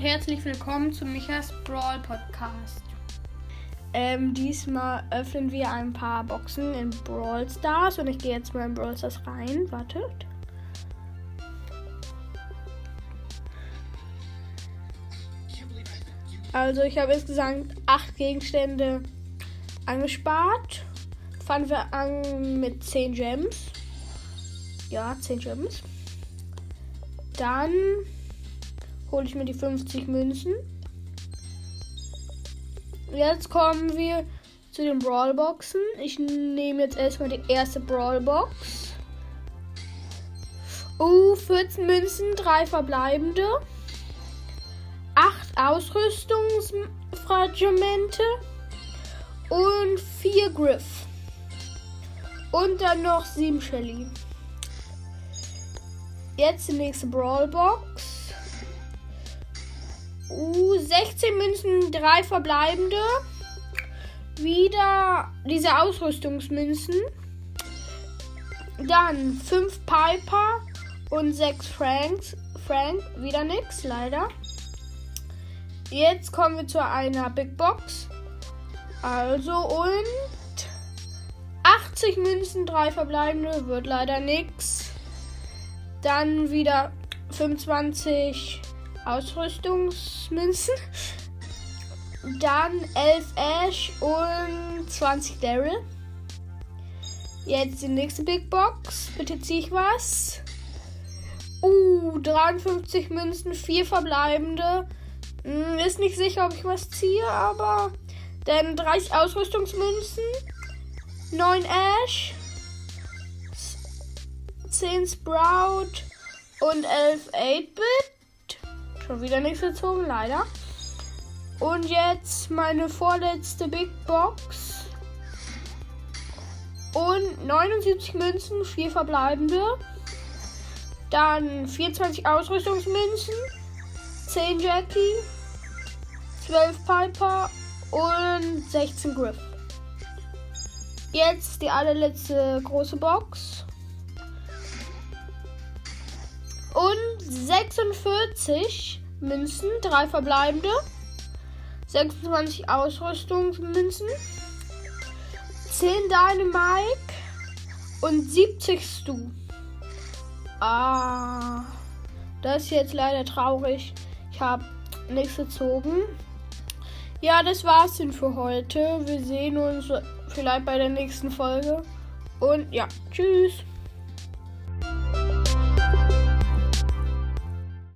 herzlich willkommen zu Michas Brawl Podcast. Ähm, diesmal öffnen wir ein paar Boxen in Brawl Stars und ich gehe jetzt mal in Brawl Stars rein. Wartet. Also ich habe insgesamt acht Gegenstände angespart. Fangen wir an mit 10 Gems. Ja, 10 Gems. Dann hole ich mir die 50 Münzen. Jetzt kommen wir zu den Brawlboxen. Ich nehme jetzt erstmal die erste Brawlbox. Uh, 14 Münzen, 3 verbleibende. 8 Ausrüstungsfragmente und 4 Griff. Und dann noch 7 Shelly. Jetzt die nächste Brawlbox. Uh, 16 Münzen, 3 verbleibende. Wieder diese Ausrüstungsmünzen. Dann 5 Piper und 6 Franks. Frank, wieder nix, leider. Jetzt kommen wir zu einer Big Box. Also und 80 Münzen, 3 verbleibende, wird leider nix. Dann wieder 25 Ausrüstungsmünzen. Dann 11 Ash und 20 Daryl. Jetzt die nächste Big Box. Bitte ziehe ich was. Uh, 53 Münzen, 4 verbleibende. Hm, ist nicht sicher, ob ich was ziehe, aber. Dann 30 Ausrüstungsmünzen. 9 Ash. 10 Sprout und 11 8-Bit. Schon wieder nichts gezogen, leider. Und jetzt meine vorletzte Big Box. Und 79 Münzen, 4 verbleibende. Dann 24 Ausrüstungsmünzen, 10 Jackie, 12 Piper und 16 Griff. Jetzt die allerletzte große Box. 46 Münzen, 3 verbleibende. 26 Ausrüstungsmünzen. 10 Dynamite und 70 Stu. Ah, das ist jetzt leider traurig. Ich habe nichts gezogen. Ja, das war's denn für heute. Wir sehen uns vielleicht bei der nächsten Folge. Und ja, tschüss.